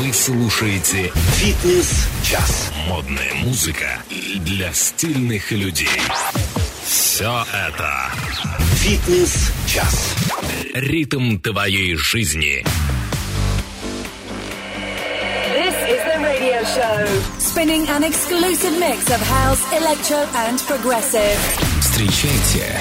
Вы слушаете Фитнес-час. модная музыка для стильных людей. Все это Фитнес-час. ритм твоей жизни. This is the radio show. Spinning an exclusive mix of house, electro, and progressive. Встречайте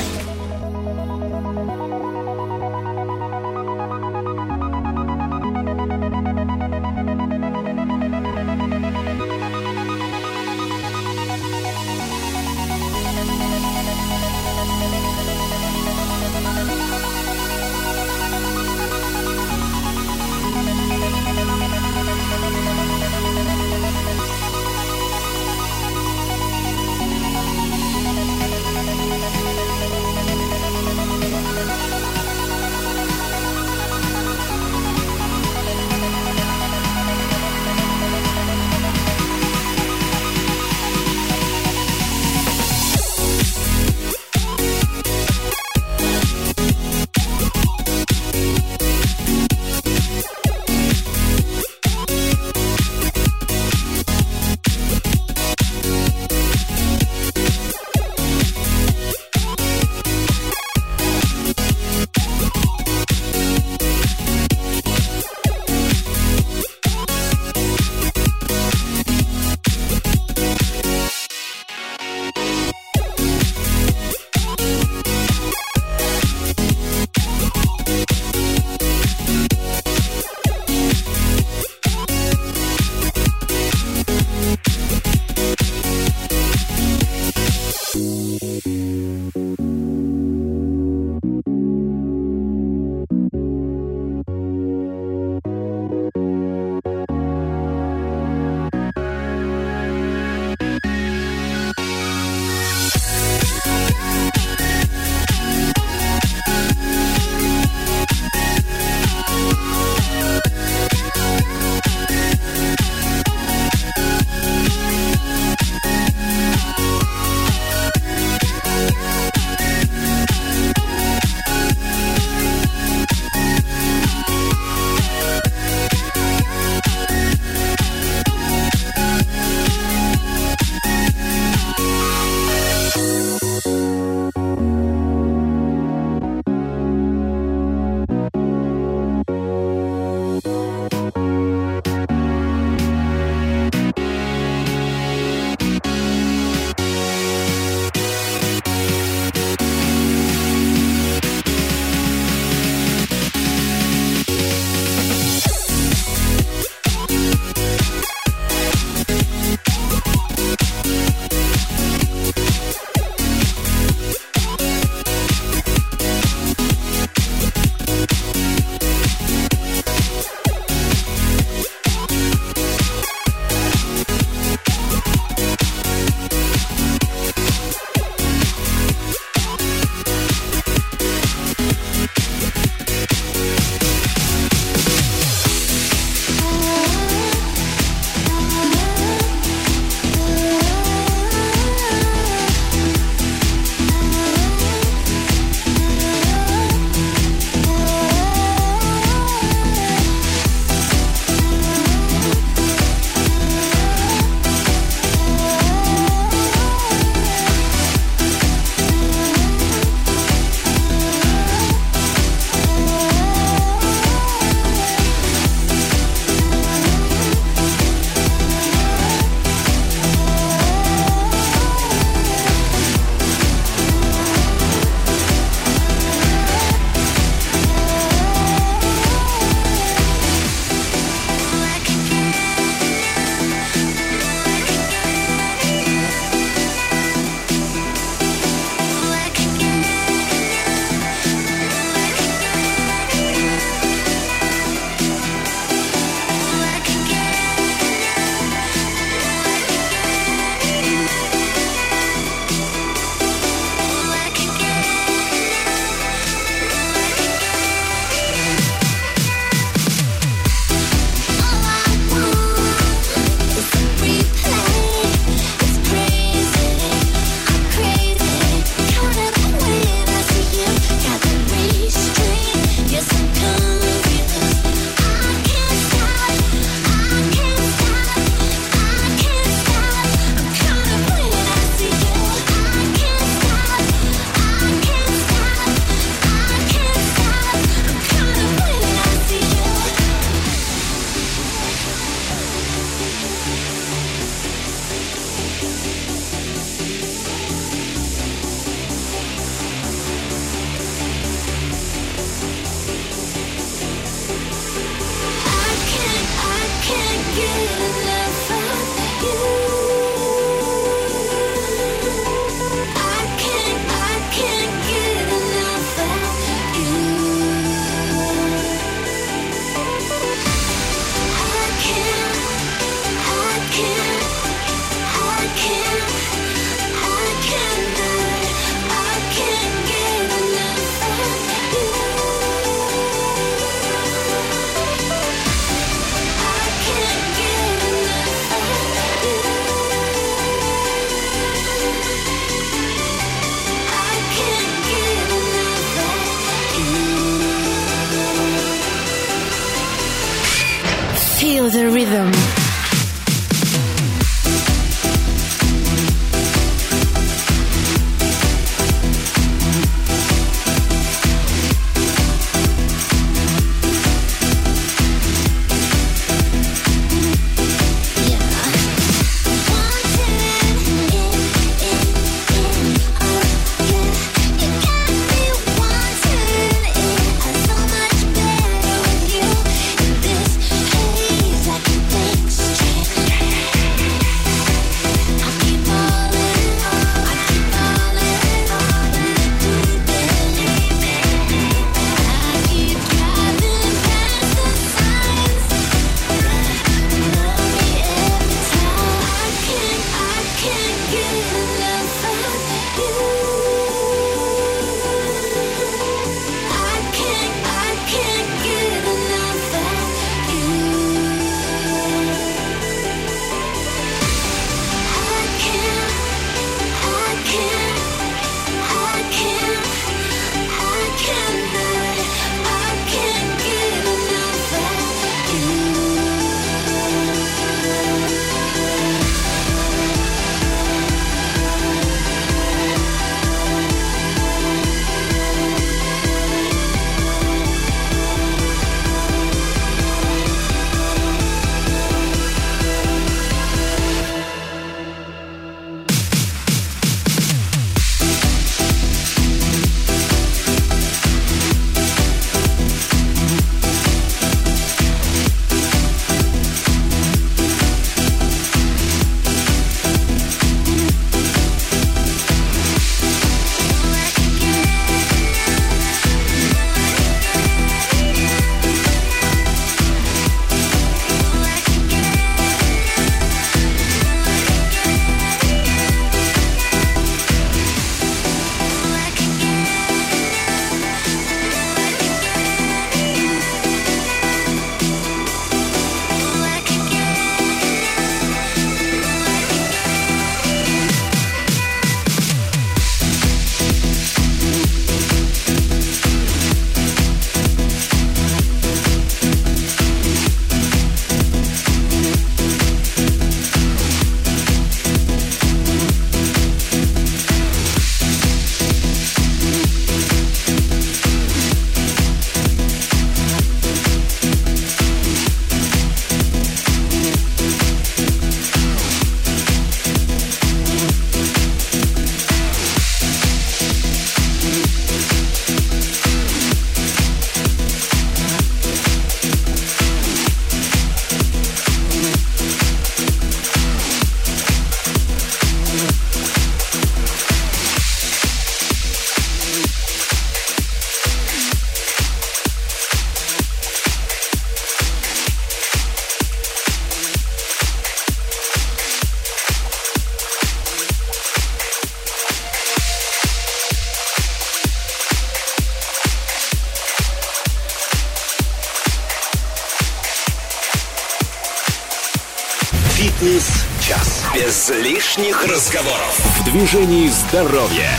разговоров. В движении здоровья.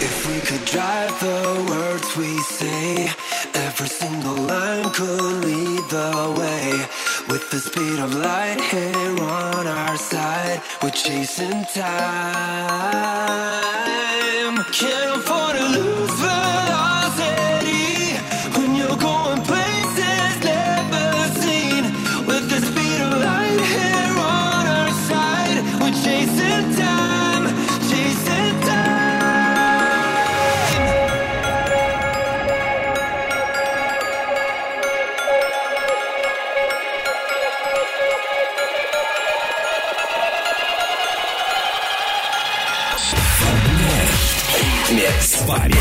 If we could drive the words we say, every single line could lead the way. With the speed of light here on our side, we're chasing time. Can't afford to lose velocity What.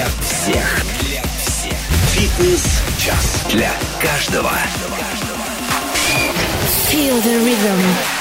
для всех. Для всех. Фитнес-час для каждого. Feel the rhythm.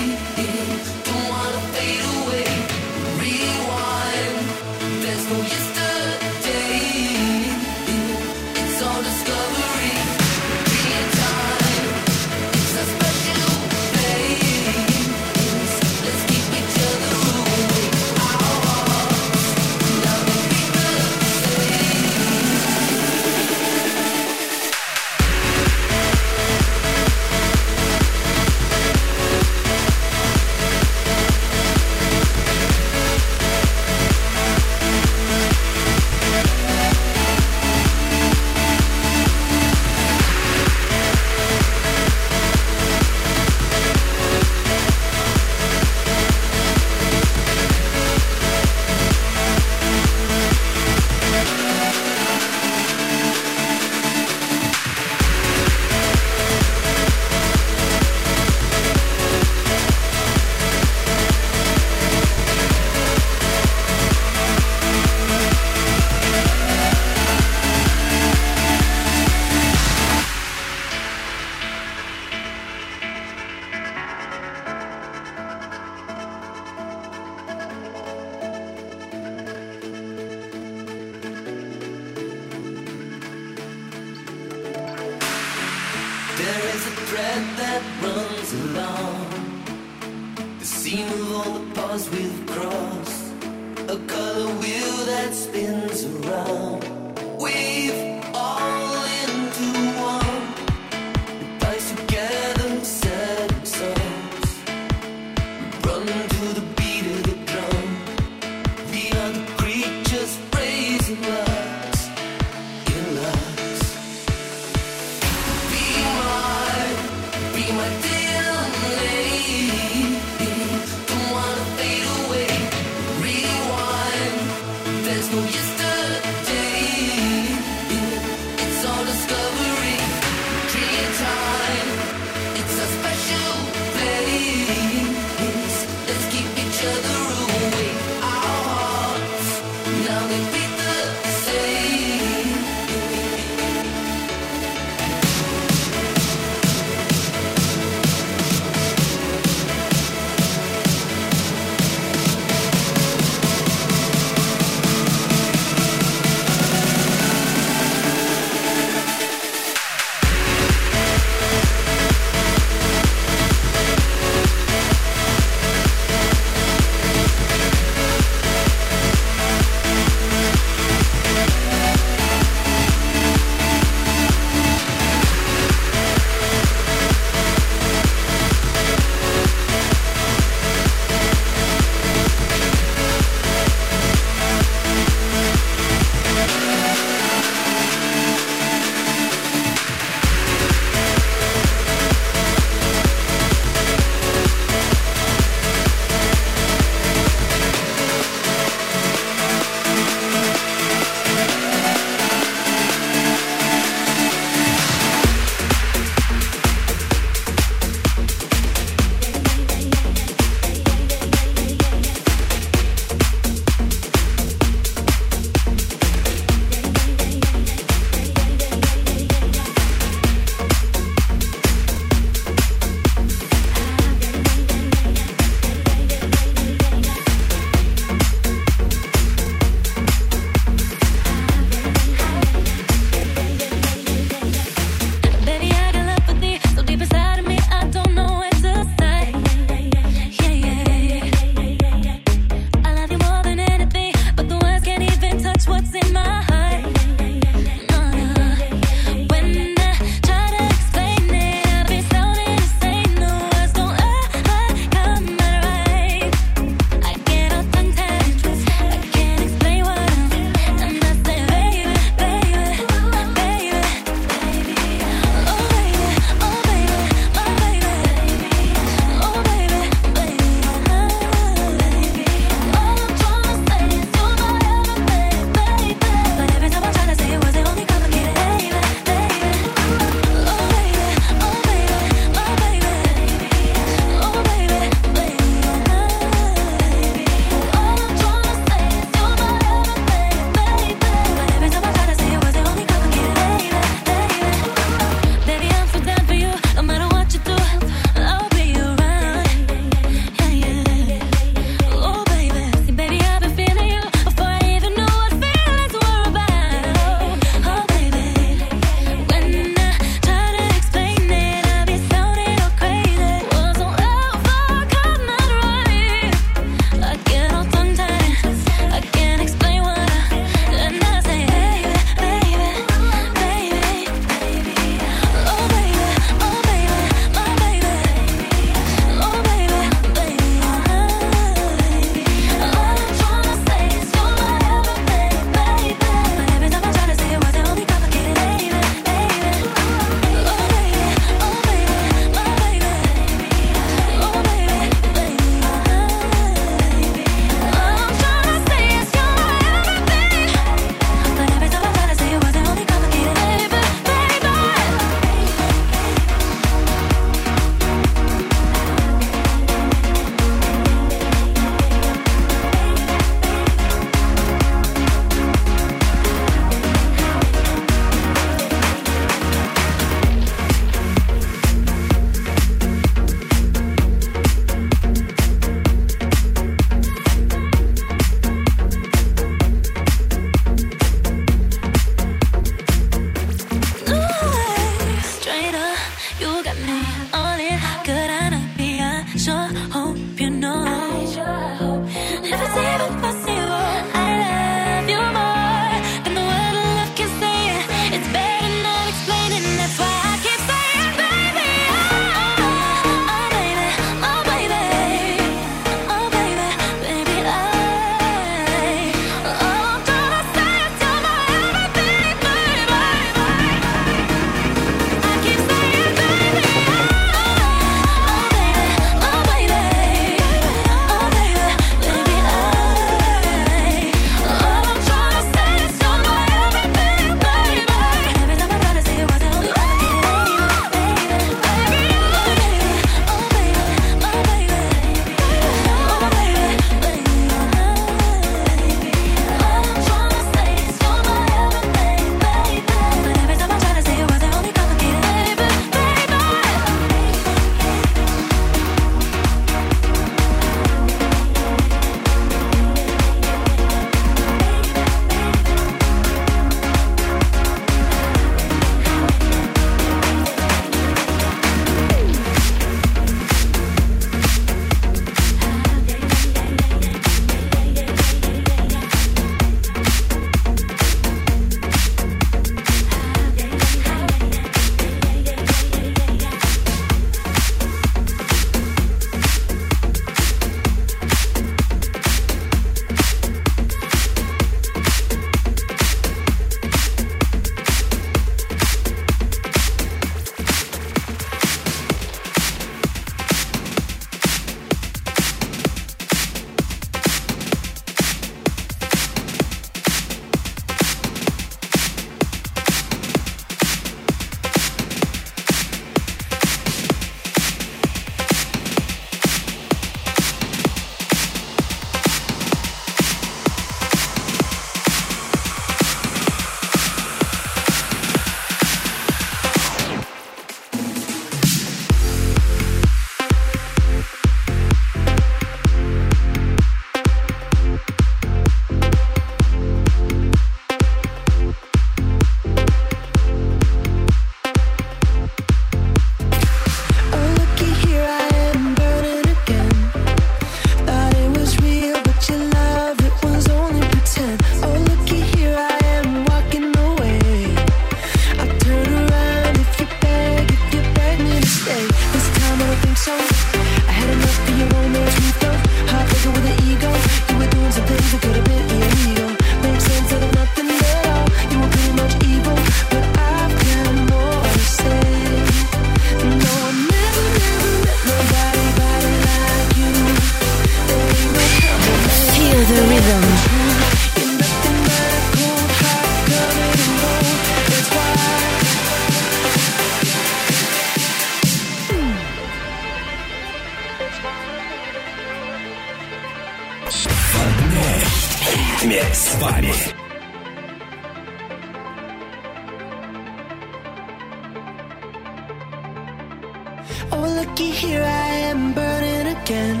Oh, looky here, I am burning again.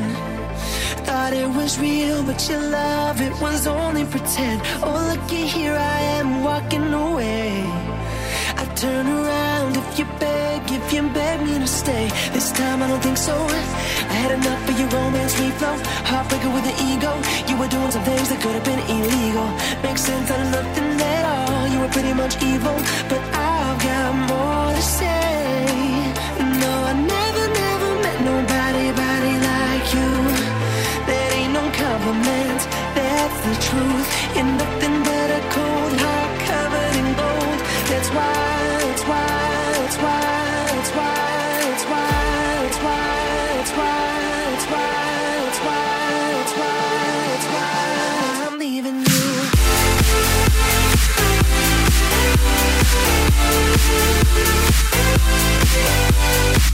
Thought it was real, but your love, it was only pretend. Oh, looky here, I am walking away. I turn around if you beg, if you beg me to stay. This time I don't think so. I had enough of your romance free flow. Heartbreaker with an ego. You were doing some things that could have been illegal. Makes sense out of nothing at all. You were pretty much evil, but I've got more to say. The truth. You're nothing but a cold heart covered in gold. That's why, that's why, that's why, that's why, that's why, that's why, that's why, that's why, that's why, that's why, that's why I'm leaving you. I'm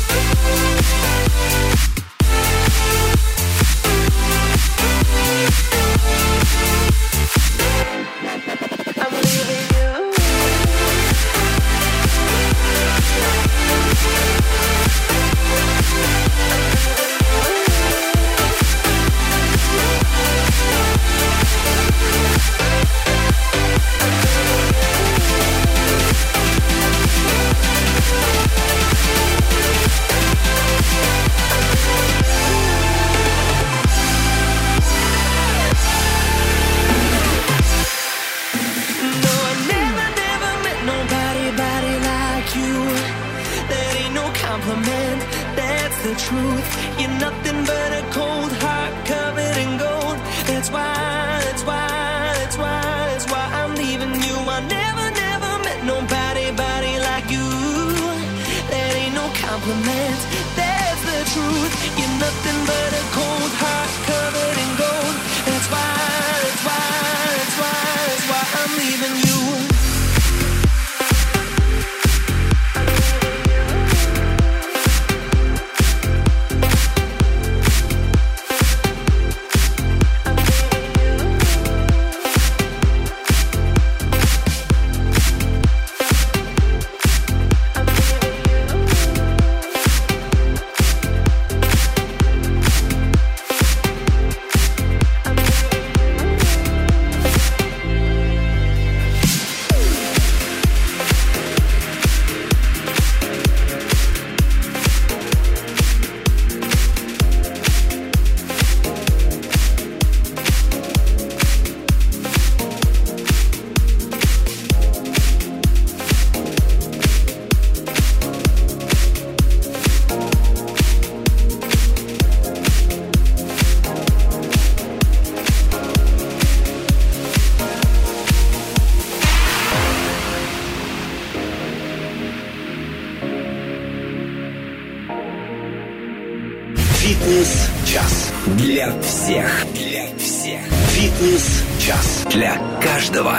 Фитнес-час. Для каждого.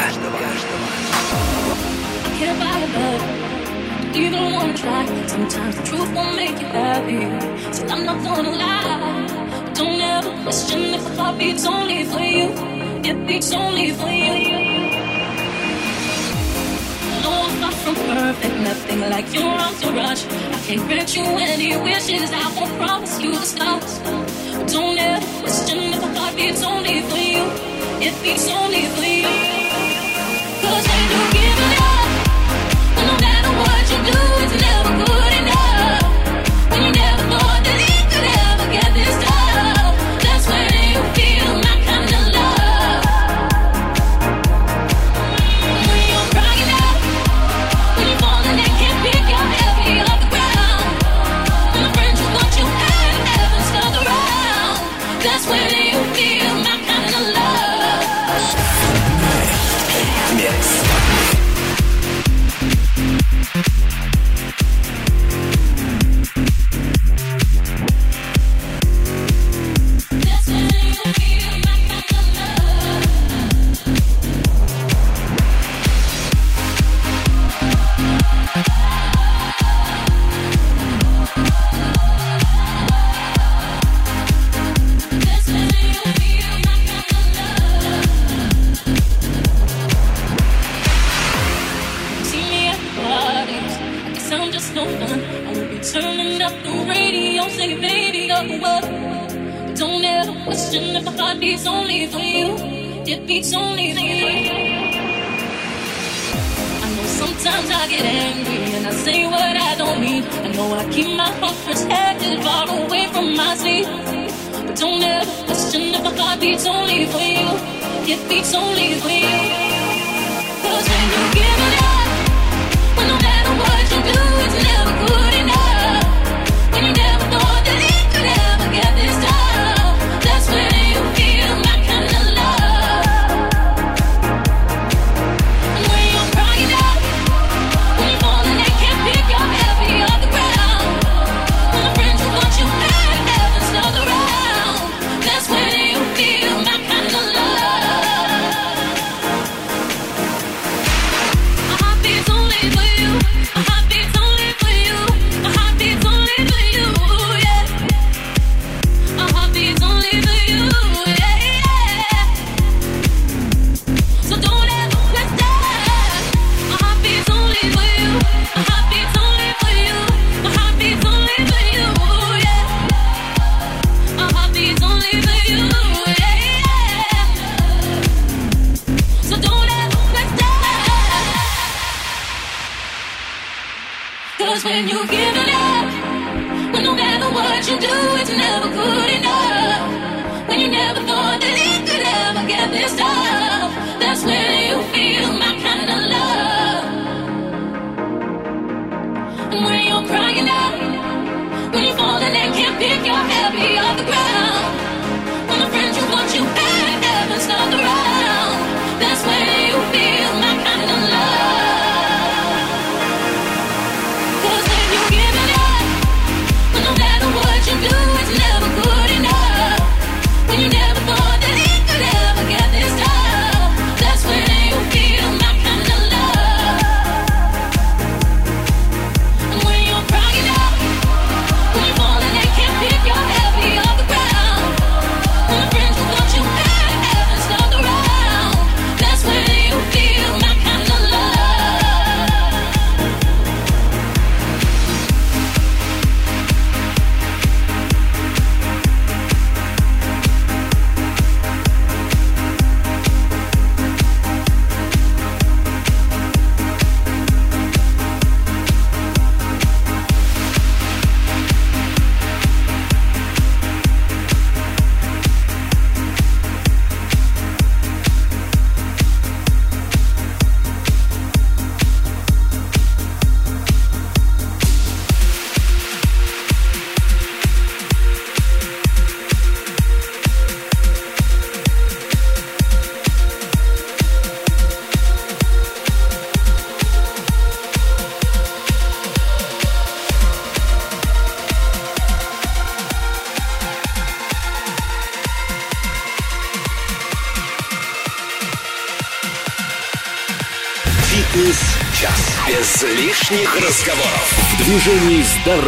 You don't wanna try. Sometimes the truth won't make you happy. So I'm not gonna lie. But don't ever question if the heart beats only for you. It beats only for you. No, I'm far from perfect, nothing like your entourage. I can't grant you any wishes. I won't promise you the stars. But don't ever question if the heart beats only for you. It beats only for you. Sometimes I get angry and I say what I don't mean. I know I keep my heart protected, far away from my sleep. But don't ever question if my heart beats only for you. It beats only for you. Cause when you give Movistar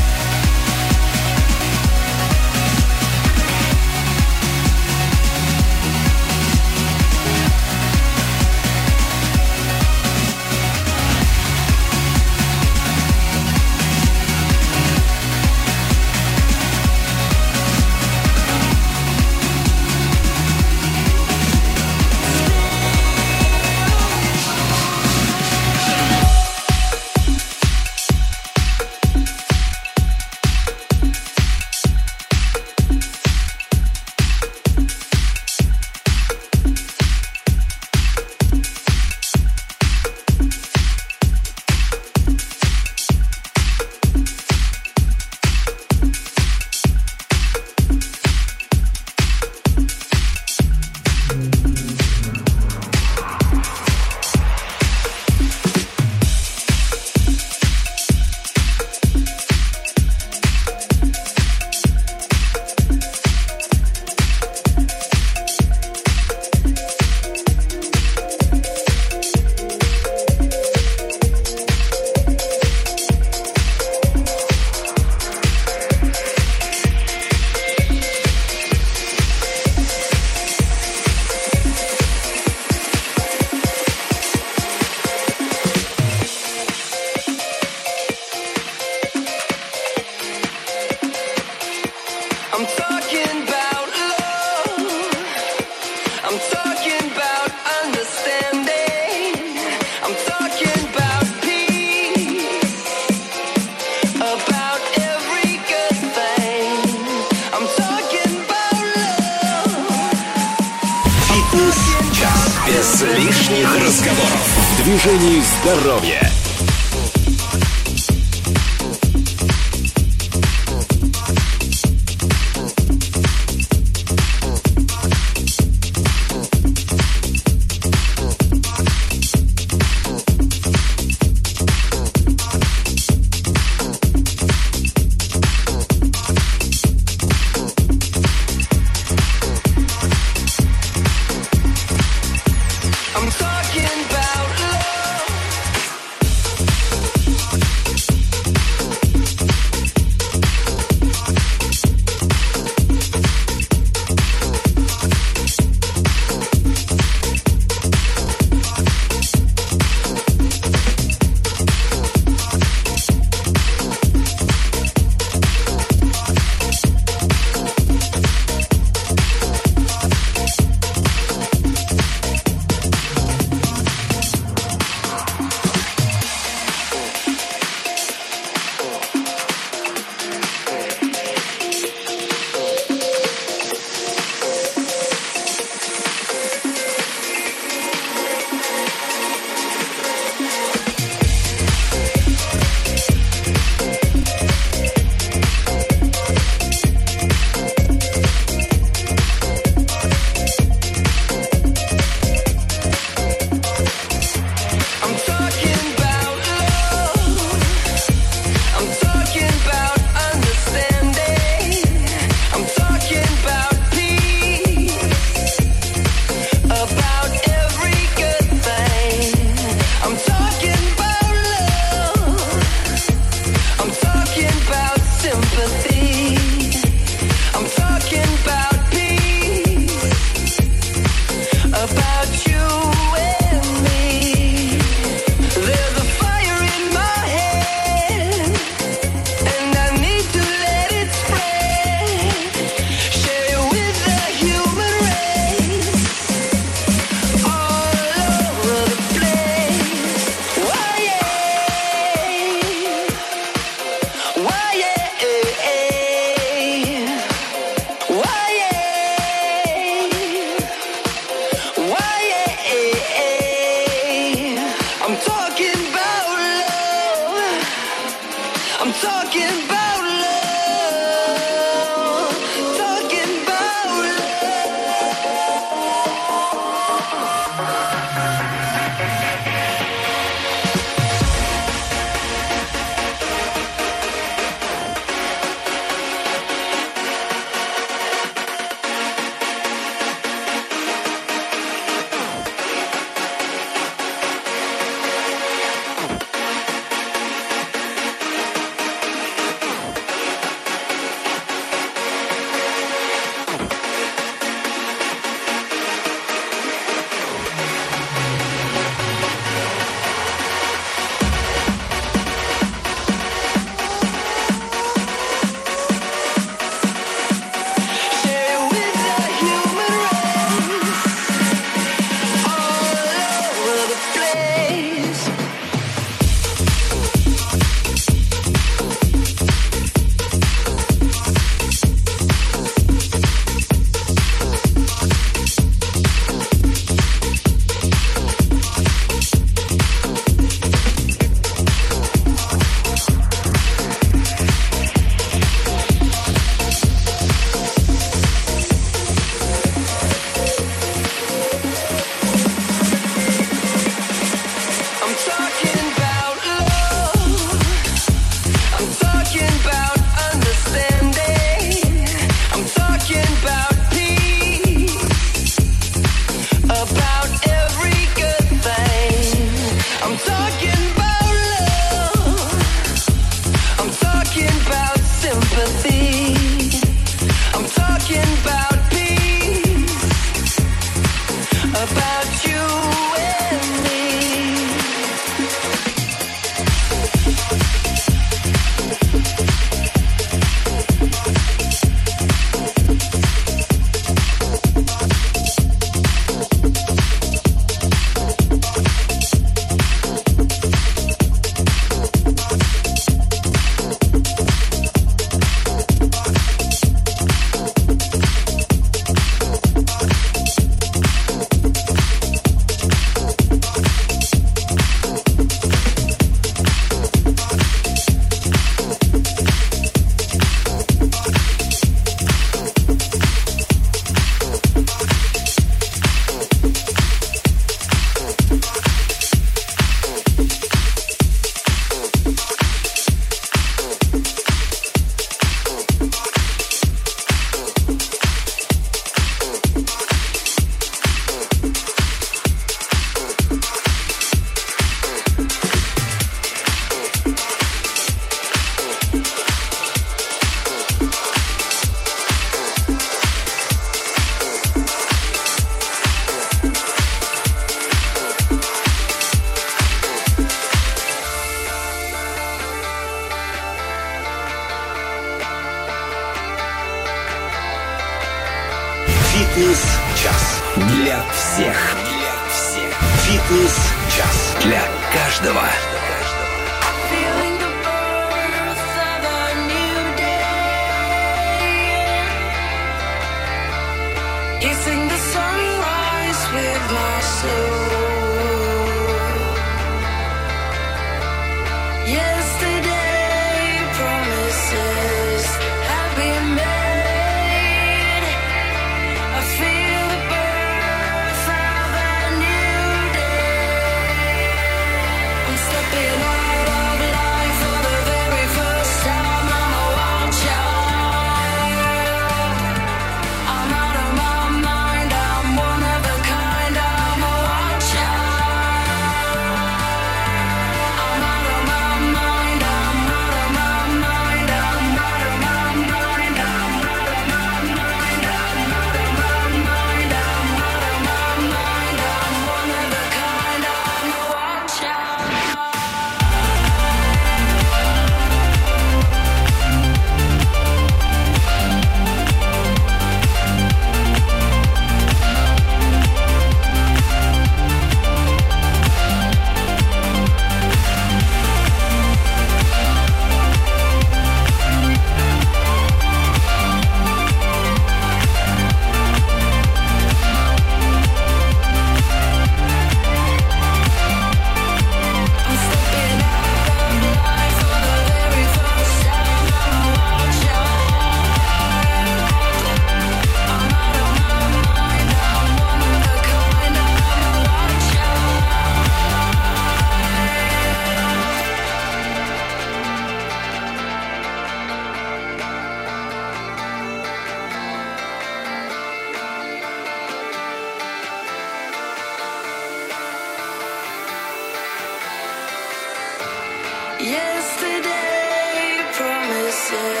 Yesterday promises